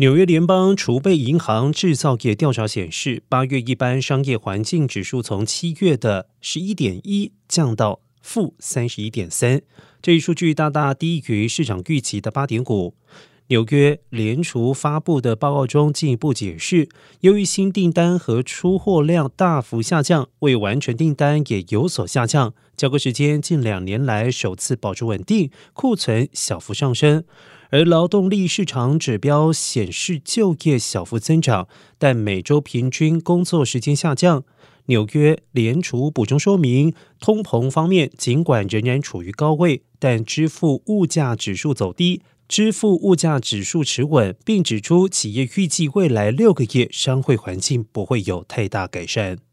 纽约联邦储备银行制造业调查显示，八月一般商业环境指数从七月的十一点一降到负三十一点三，这一数据大大低于市场预期的八点五。纽约联储发布的报告中进一步解释，由于新订单和出货量大幅下降，未完成订单也有所下降，交割时间近两年来首次保持稳定，库存小幅上升。而劳动力市场指标显示就业小幅增长，但每周平均工作时间下降。纽约联储补充说明，通膨方面尽管仍然处于高位，但支付物价指数走低，支付物价指数持稳，并指出企业预计未来六个月商会环境不会有太大改善。